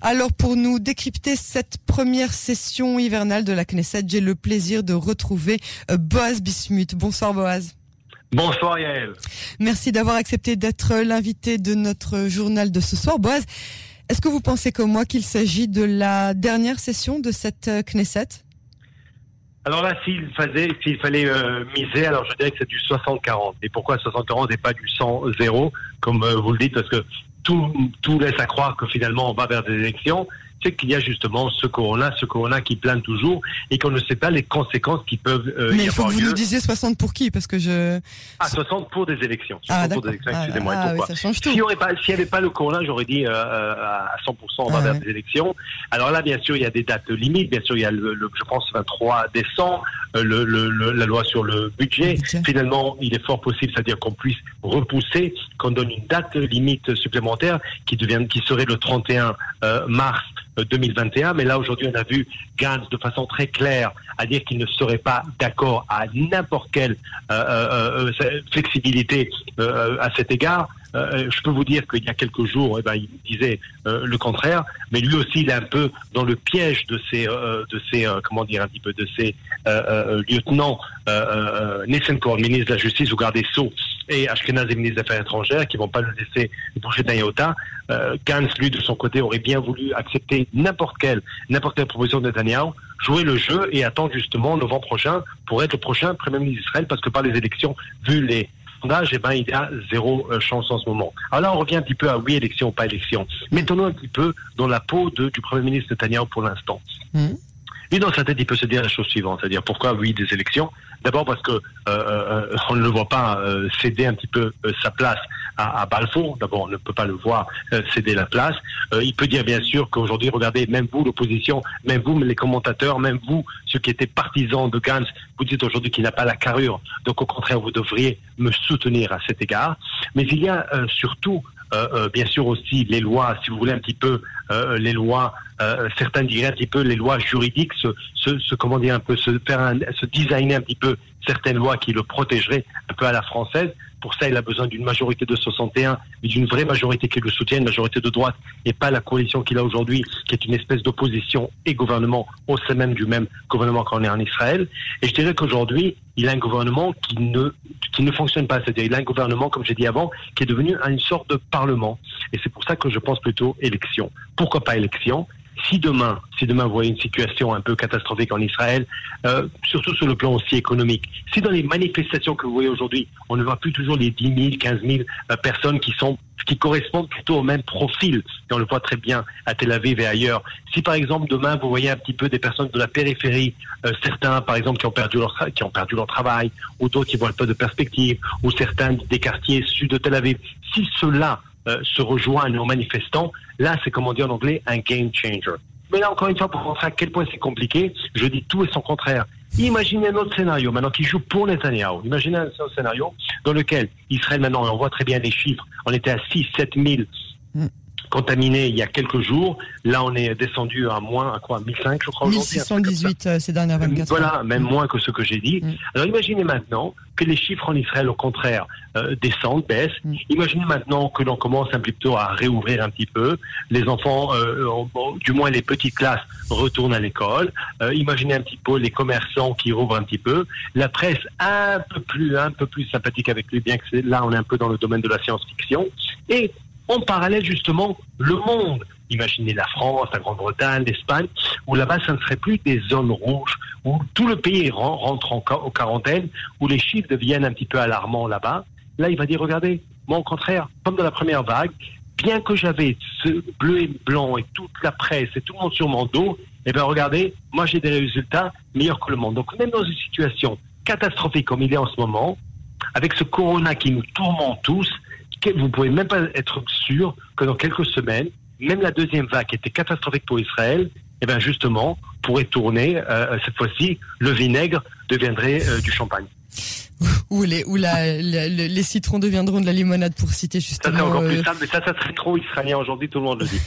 Alors pour nous décrypter cette première session hivernale de la Knesset, j'ai le plaisir de retrouver euh, Boaz Bismuth. Bonsoir Boaz. Bonsoir Yael. Merci d'avoir accepté d'être l'invité de notre journal de ce soir. Boaz, est-ce que vous pensez comme moi qu'il s'agit de la dernière session de cette euh, Knesset? Alors là, s'il fallait, s'il fallait euh, miser, alors je dirais que c'est du 60-40. Et pourquoi 60-40 et pas du 100-0, comme euh, vous le dites, parce que tout, laisse à croire que finalement on va vers des élections c'est qu'il y a justement ce corona, ce corona qui plane toujours et qu'on ne sait pas les conséquences qui peuvent euh, Mais il faut que vous nous disiez 60 pour qui Parce que je... Ah, 60 pour des élections. 60 ah, pour des élections, excusez-moi. Ah, oui, ça change tout. S'il n'y avait pas le corona, j'aurais dit euh, euh à 100% on va ah, vers des élections. Alors là, bien sûr, il y a des dates limites. Bien sûr, il y a, le, le je pense, 23 décembre, euh, le, le, la loi sur le budget. Finalement, il est fort possible, c'est-à-dire qu'on puisse repousser, qu'on donne une date limite supplémentaire qui, devient, qui serait le 31 euh, mars 2021. Mais là, aujourd'hui, on a vu Gantz de façon très claire à dire qu'il ne serait pas d'accord à n'importe quelle euh, euh, euh flexibilité euh, à cet égard. je peux vous dire qu'il y a quelques jours, eh ben, il disait le contraire, mais lui aussi, il est un peu dans le piège de ces, de ces, comment dire, un petit peu de ces lieutenants euh, ministre de la Justice ou garde des Sceaux, et Ashkenaz, ministre des Affaires étrangères, qui vont pas le laisser bouger d'un iota. Euh, Gantz, lui, de son côté, aurait bien voulu accepter n'importe quelle, n'importe quelle proposition de Netanyahu, jouer le jeu et attendre justement novembre prochain pour être le prochain Premier ministre d'Israël, parce que par les élections, vu les sondages, eh ben, il y a zéro euh, chance en ce moment. Alors là, on revient un petit peu à oui, élection, pas élection. Mettons-nous un petit peu dans la peau de, du Premier ministre Netanyahu pour l'instant. Mmh. Et dans sa tête, il peut se dire la chose suivante, c'est-à-dire pourquoi oui des élections D'abord parce que euh, euh, on ne le voit pas euh, céder un petit peu sa place à, à Balfour. D'abord, on ne peut pas le voir céder la place. il peut dire bien sûr qu'aujourd'hui, regardez, même vous, l'opposition, même vous, les commentateurs, même vous, ceux qui étaient partisans de Gantz, vous dites aujourd'hui qu'il n'a pas la carrure. Donc au contraire, vous devriez me soutenir à cet égard. Mais il y a surtout euh, euh, bien sûr aussi les lois, si vous voulez un petit peu euh, les lois, certains diraient un petit peu les lois juridiques, se, se, se comment dire un peu, se faire un, se designer un petit peu certaines lois qui le protégeraient un peu à la française. Pour ça, il a besoin d'une majorité de 61, mais d'une vraie majorité qui le soutienne, une majorité de droite, et pas la coalition qu'il a aujourd'hui, qui est une espèce d'opposition et gouvernement au sein même du même gouvernement qu'on est en Israël. Et je dirais qu'aujourd'hui, il a un gouvernement qui ne, qui ne fonctionne pas. C'est-à-dire, il a un gouvernement, comme j'ai dit avant, qui est devenu une sorte de parlement. Et c'est pour ça que je pense plutôt élection. Pourquoi pas élection? Si demain, si demain vous voyez une situation un peu catastrophique en Israël, euh, surtout sur le plan aussi économique, si dans les manifestations que vous voyez aujourd'hui, on ne voit plus toujours les 10 000, 15 000 personnes qui sont qui correspondent plutôt au même profil, et on le voit très bien à Tel Aviv et ailleurs. Si par exemple demain vous voyez un petit peu des personnes de la périphérie, euh, certains par exemple qui ont perdu leur qui ont perdu leur travail, ou d'autres qui voient peu de perspective, ou certains des quartiers sud de Tel Aviv, si cela euh, se rejoignent aux manifestants, là, c'est comme on dit en anglais, un game changer. Mais là, encore une fois, pour montrer à quel point c'est compliqué, je dis tout et son contraire. Imaginez un autre scénario maintenant qui joue pour Netanyahu. Imaginez un scénario dans lequel Israël maintenant, on voit très bien les chiffres, on était à 6, 7 000 contaminé il y a quelques jours. Là, on est descendu à moins, à quoi 1005, je crois, 1618 euh, ces dernières 24 heures. Voilà, même mm. moins que ce que j'ai dit. Mm. Alors, imaginez maintenant que les chiffres en Israël, au contraire, euh, descendent, baissent. Mm. Imaginez maintenant que l'on commence un petit peu à réouvrir un petit peu. Les enfants, euh, du moins les petites classes, retournent à l'école. imaginez un petit peu les commerçants qui rouvrent un petit peu. La presse un peu plus, un peu plus sympathique avec lui, bien que là, on est un peu dans le domaine de la science-fiction. Et en parallèle, justement, le monde. Imaginez la France, la Grande-Bretagne, l'Espagne, où là-bas, ça ne serait plus des zones rouges, où tout le pays rentre en, quarantaine, où les chiffres deviennent un petit peu alarmants là-bas. Là, il va dire, regardez, moi, au contraire, comme dans la première vague, bien que j'avais ce bleu et blanc et toute la presse et tout le monde sur mon dos, eh bien, regardez, moi, j'ai des résultats meilleurs que le monde. Donc, même dans une situation catastrophique comme il est en ce moment, avec ce corona qui nous tourmente tous, vous pouvez même pas être sûr que dans quelques semaines, même la deuxième vague qui était catastrophique pour Israël, eh bien justement, pourrait tourner, euh, cette fois-ci, le vinaigre deviendrait euh, du champagne. Ou les, ou la, les citrons deviendront de la limonade pour citer justement. Ça c'est encore plus simple, mais ça, ça serait trop israélien aujourd'hui, tout le monde le dit.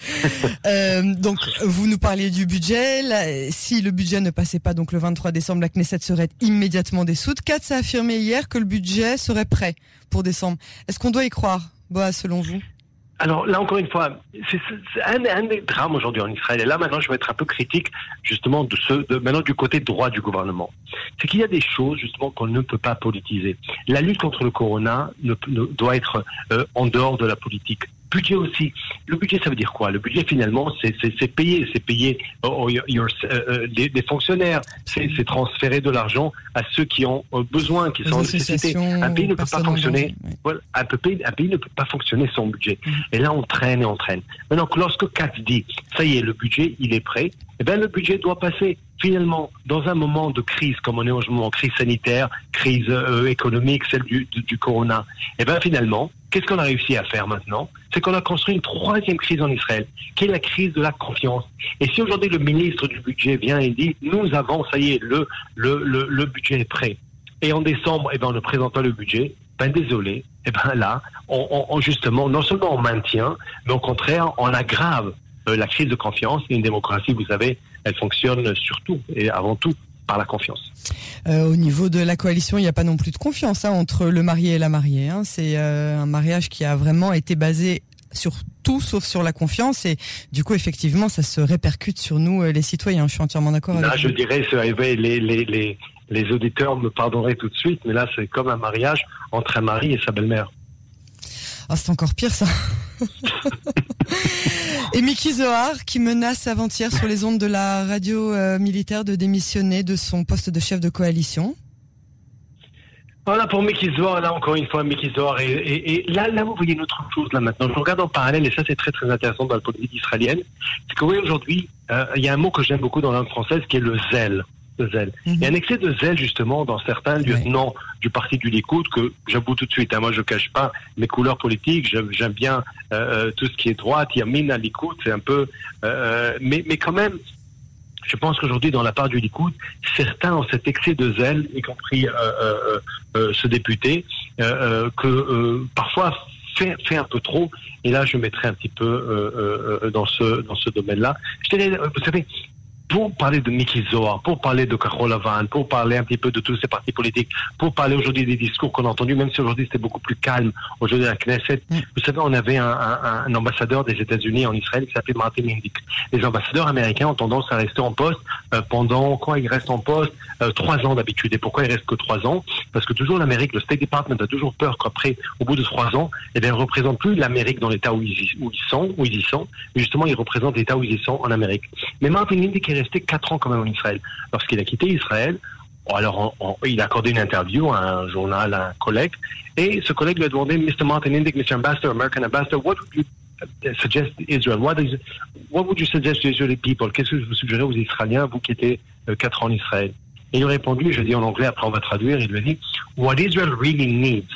euh, donc, vous nous parliez du budget. si le budget ne passait pas donc le 23 décembre, la Knesset serait immédiatement dissoute. Katz a affirmé hier que le budget serait prêt pour décembre. Est-ce qu'on doit y croire, Boa, selon vous? Alors là encore une fois, c'est un, un, des drames aujourd'hui en Israël. Et là maintenant, je vais être un peu critique justement de ce, de, maintenant du côté droit du gouvernement. C'est qu'il y a des choses justement qu'on ne peut pas politiser. La lutte contre le corona ne, doit être euh, en dehors de la politique budget aussi. Le budget, ça veut dire quoi? Le budget, finalement, c'est payer, c'est payer oh, euh, euh, des, fonctionnaires, c'est transférer de l'argent à ceux qui ont euh, besoin, qui sont en nécessité. Un pays ne peut pas fonctionner. un, pays, un, pays, ne peut pas fonctionner sans budget. Mm. Et là, on traîne et on traîne. Maintenant, lorsque Katz dit, ça y est, le budget, il est prêt, eh bien, le budget doit passer. Finalement, dans un moment de crise, comme on est en ce moment, crise sanitaire, crise économique, celle du, corona, eh bien, finalement, Qu'est-ce qu'on a réussi à faire maintenant? C'est qu'on a construit une troisième crise en Israël, qui est la crise de la confiance. Et si aujourd'hui le ministre du budget vient et dit nous avons, ça y est, le, le, le, budget est prêt, et en décembre, eh ben, on ne présente pas le budget, ben désolé, eh ben là, on, justement, non seulement on maintient, mais au contraire, on aggrave euh, la crise de confiance. Et une démocratie, vous savez, elle fonctionne surtout et avant tout par la confiance. Euh, au niveau de la coalition, il n'y a pas non plus de confiance hein, entre le marié et la mariée. Hein. C'est euh, un mariage qui a vraiment été basé sur tout sauf sur la confiance et du coup effectivement ça se répercute sur nous euh, les citoyens. Je suis entièrement d'accord avec Là, je dirais, les, les, les, les auditeurs me pardonneraient tout de suite, mais là c'est comme un mariage entre un mari et sa belle-mère. Ah, c'est encore pire ça. Et Mickey Zohar qui menace avant-hier sur les ondes de la radio euh, militaire de démissionner de son poste de chef de coalition. Voilà pour Mickey Zohar, là encore une fois, Mickey Zohar. Et, là, là, vous voyez une autre chose là maintenant. Je regarde en parallèle, et ça c'est très très intéressant dans la politique israélienne. C'est que oui, aujourd'hui, euh, il y a un mot que j'aime beaucoup dans la langue française qui est le zèle de zèle. Il y a un excès de zèle justement dans certains lieutenants du parti du Likoud que j'avoue tout de suite. Hein, moi, je cache pas mes couleurs politiques. J'aime bien euh, euh, tout ce qui est droite. Il y a Mina Likoud, c'est un peu, euh, mais mais quand même. Je pense qu'aujourd'hui, dans la part du Likoud, certains ont cet excès de zèle, y compris ce député, que parfois fait, fait, un peu trop. Et là, je mettrai un petit peu dans ce dans ce domaine-là. Je dirais, vous savez, pour parler de Mickey Zohar, pour parler de Carol Lavan, pour parler un petit peu de tous ces partis politiques, pour parler aujourd'hui des discours qu'on a entendus, même si aujourd'hui c'était beaucoup plus calme, aujourd'hui à la Knesset, mm. vous savez, on avait un, un, un ambassadeur des États-Unis en Israël qui s'appelait Martin Indyk. Les ambassadeurs américains ont tendance à rester en poste euh, pendant, quand ils restent en poste, euh, trois ans d'habitude. Et pourquoi ils restent que trois ans? Parce que toujours l'Amérique, le State Department a toujours peur qu'après, au bout de trois ans, eh bien, ils ne représentent plus l'Amérique dans l'état où où ils sont, où ils y sont, mais justement, ils représentent l'état où ils y sont en Amérique. Mais Martin Indyk est resté quatre ans quand même en Israël. Lorsqu'il a quitté Israël, alors il a accordé une interview à un journal, à un collègue, et ce collègue lui a demandé, Mr. Martin Indyk, Mr. Ambassador, American Ambassador, what would you suggest Israel? What, is, what would you suggest to Israeli people? Qu'est-ce que vous suggérez aux Israéliens, vous qui étiez euh, quatre ans en Israël? Et il a répondu, je dis en anglais, après on va traduire, il lui a dit, What Israel really needs?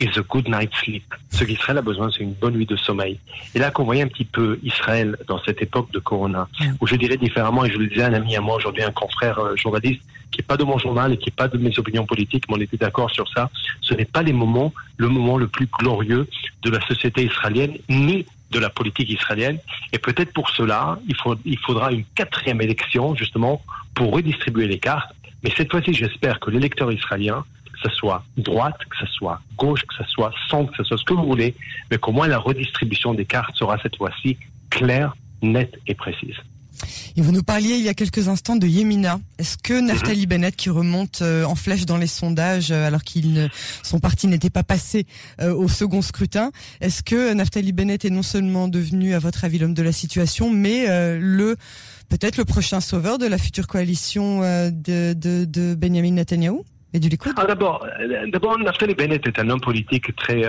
Is a good night's sleep. Ce qu'Israël a besoin, c'est une bonne nuit de sommeil. Et là qu'on voyait un petit peu Israël dans cette époque de Corona, où je dirais différemment, et je le disais à un ami à moi aujourd'hui, un confrère euh, journaliste, qui n'est pas de mon journal et qui n'est pas de mes opinions politiques, mais on était d'accord sur ça, ce n'est pas les moments, le moment le plus glorieux de la société israélienne, ni de la politique israélienne. Et peut-être pour cela, il, faut, il faudra une quatrième élection, justement, pour redistribuer les cartes. Mais cette fois-ci, j'espère que l'électeur israélien que ce soit droite, que ce soit gauche, que ce soit centre, que ce soit ce que vous voulez, mais qu'au moins la redistribution des cartes sera cette fois-ci claire, nette et précise. Et vous nous parliez il y a quelques instants de Yemina. Est-ce que Naftali mhm. Bennett, qui remonte euh, en flèche dans les sondages euh, alors qu'il son parti n'était pas passé euh, au second scrutin, est-ce que Naftali Bennett est non seulement devenu, à votre avis, l'homme de la situation, mais le peut-être le prochain sauveur de la future coalition de, de, de Benjamin Netanyahu et du Likoud ah, D'abord, d'abord, Naftali Bennett est un homme politique très,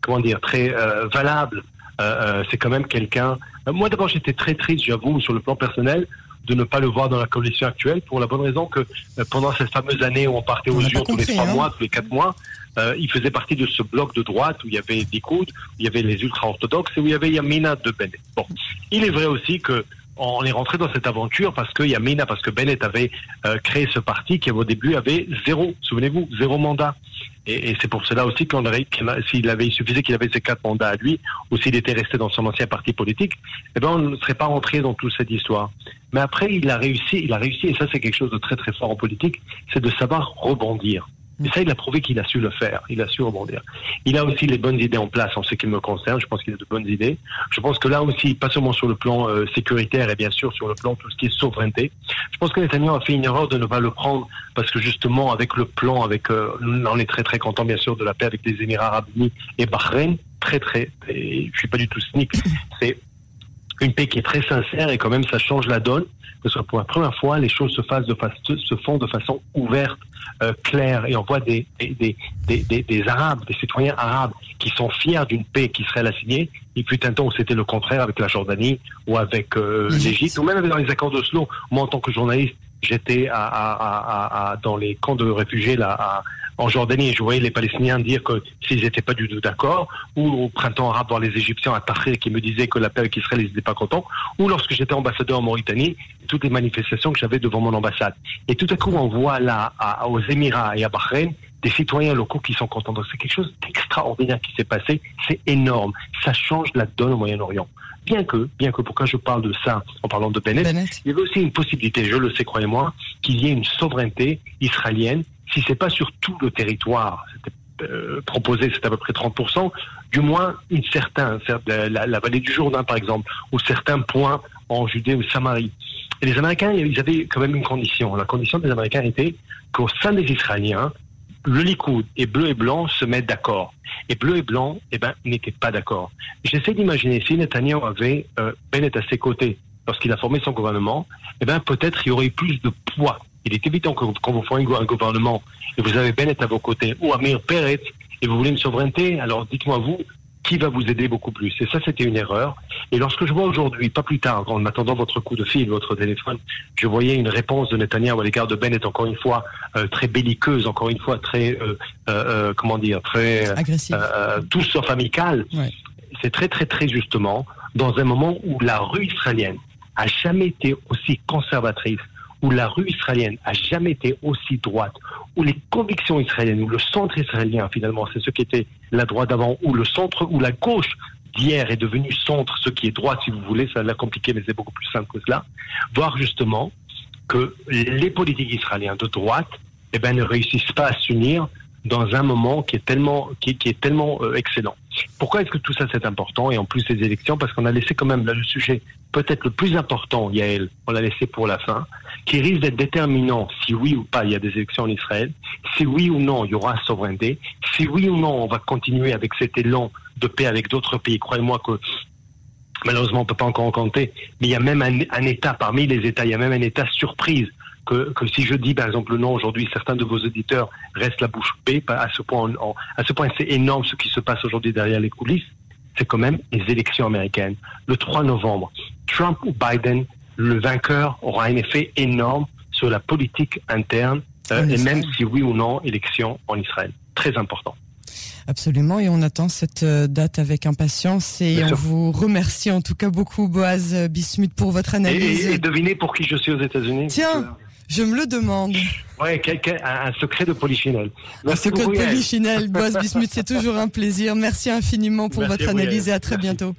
comment dire, très valable. C'est quand même quelqu'un euh, moi, d'abord, j'étais très triste, j'avoue, sur le plan personnel, de ne pas le voir dans la coalition actuelle, pour la bonne raison que euh, pendant cette fameuse année où on partait aux urnes tous les trois hein. mois, tous les quatre mois, euh, il faisait partie de ce bloc de droite où il y avait des coudes, où il y avait les ultra-orthodoxes et où il y avait Yamina de Bennett. Bon, il est vrai aussi que on est rentré dans cette aventure parce que Yamina, parce que Bennett avait créé ce parti qui au début avait zéro, souvenez-vous, zéro mandat. Et, c'est pour cela aussi qu'on aurait, s'il avait, suffisait qu'il avait ces quatre mandats à lui, ou s'il était resté dans son ancien parti politique, eh ben, on ne serait pas rentré dans toute cette histoire. Mais après, il a réussi, il a réussi, et ça c'est quelque chose de très très fort en politique, c'est de savoir rebondir. Et ça, il a prouvé qu'il a su le faire. Il a su rebondir. Il a aussi les bonnes idées en place en ce qui me concerne. Je pense qu'il a de bonnes idées. Je pense que là aussi, pas seulement sur le plan euh, sécuritaire et bien sûr sur le plan tout ce qui est souveraineté. Je pense que Netanyahu a fait une erreur de ne pas le prendre parce que justement avec le plan, avec, euh, on est très très content bien sûr de la paix avec les Émirats Arabes Unis et Bahreïn. Très très, et je suis pas du tout cynique. C'est une paix qui est très sincère et quand même ça change la donne que ce soit pour la première fois, les choses se, fassent de se font de façon ouverte, euh, claire, et on voit des, des, des, des, Arabes, des citoyens arabes qui sont fiers d'une paix qui serait la signée. Il fut un temps où c'était le contraire avec la Jordanie ou avec euh, l'Égypte, ou même dans les accords d'Oslo. Moi, en tant que journaliste, j'étais à, dans les camps de réfugiés là, en Jordanie, je voyais les Palestiniens dire que s'ils n'étaient pas du tout d'accord, ou au printemps arabe voir les Égyptiens à Tahrir qui me disaient que la paix avec Israël, ils n'étaient pas contents, ou lorsque j'étais ambassadeur en Mauritanie, toutes les manifestations que j'avais devant mon ambassade. Et tout à coup, on voit là, aux Émirats et à Bahreïn, des citoyens locaux qui sont contents. Donc c'est quelque chose d'extraordinaire qui s'est passé. C'est énorme. Ça change la donne au Moyen-Orient. Bien que, bien que, pourquoi je parle de ça en parlant de Bennett, il y avait aussi une possibilité, je le sais, croyez-moi, qu'il y ait une souveraineté israélienne si c'est pas sur tout le territoire, c'était euh, proposé, c'est à peu près 30%, du moins une certaine, la, vallée du Jourdain par exemple, ou certains points en Judée ou Samarie. Et les Américains, ils avaient quand même une condition. La condition des Américains était qu'au sein des Israéliens, le Likoud et bleu et blanc se mettent d'accord. Et bleu et blanc, eh ben, n'étaient pas d'accord. J'essaie d'imaginer si Netanyahu avait euh, Bennett à ses côtés lorsqu'il a formé son gouvernement, eh ben, peut-être il aurait plus de poids il est évident que quand vous formez un gouvernement et vous avez Bennett à vos côtés ou Amir Peretz et vous voulez une souveraineté, alors dites-moi vous, qui va vous aider beaucoup plus Et ça, c'était une erreur. Et lorsque je vois aujourd'hui, pas plus tard, en attendant votre coup de fil, votre téléphone, je voyais une réponse de Netanyahu à l'égard de Bennett, encore une fois, euh, très belliqueuse, encore une fois, très, euh, euh, comment dire, très... Agressive. tout sauf amical. C'est très, très, très justement dans un moment où la rue israélienne a jamais été aussi conservatrice, où la rue israélienne a jamais été aussi droite, où les convictions israéliennes, où le centre israélien finalement, c'est ce qui était la droite d'avant, où le centre, où la gauche d'hier est devenue centre, ce qui est droite si vous voulez, ça l'a compliqué mais c'est beaucoup plus simple que cela, voir justement que les politiques israéliens de droite eh ben, ne réussissent pas à s'unir dans un moment qui est tellement, qui, est tellement euh, excellent. Pourquoi est-ce que tout ça c'est important Et en plus les élections, parce qu'on a laissé quand même le sujet peut-être le plus important, Yael, on l'a laissé pour la fin, qui risque d'être déterminant si oui ou pas il y a des élections en Israël, si oui ou non il y aura souveraineté, si oui ou non on va continuer avec cet élan de paix avec d'autres pays. Croyez-moi que malheureusement on peut pas encore en compter, mais il y a même un État parmi les États, il y a même un État surprise que, que, si je dis par exemple le nom aujourd'hui, certains de vos auditeurs restent la bouche bée. À ce point, à ce point, c'est énorme ce qui se passe aujourd'hui derrière les coulisses. C'est quand même les élections américaines. Le 3 novembre, Trump ou Biden, le vainqueur aura un effet énorme sur la politique interne euh, et même si oui ou non, élection en Israël. Très important. Absolument, et on attend cette euh, date avec impatience et on vous remercie en tout cas beaucoup, Boaz Bismuth, pour votre analyse. Et, et devinez pour qui je suis aux États-Unis. Tiens, je me le demande. Ouais, un secret de polychinelle. un secret de polychinelle, Boaz Bismuth, c'est toujours un plaisir. Merci infiniment pour votre analyse et à très bientôt.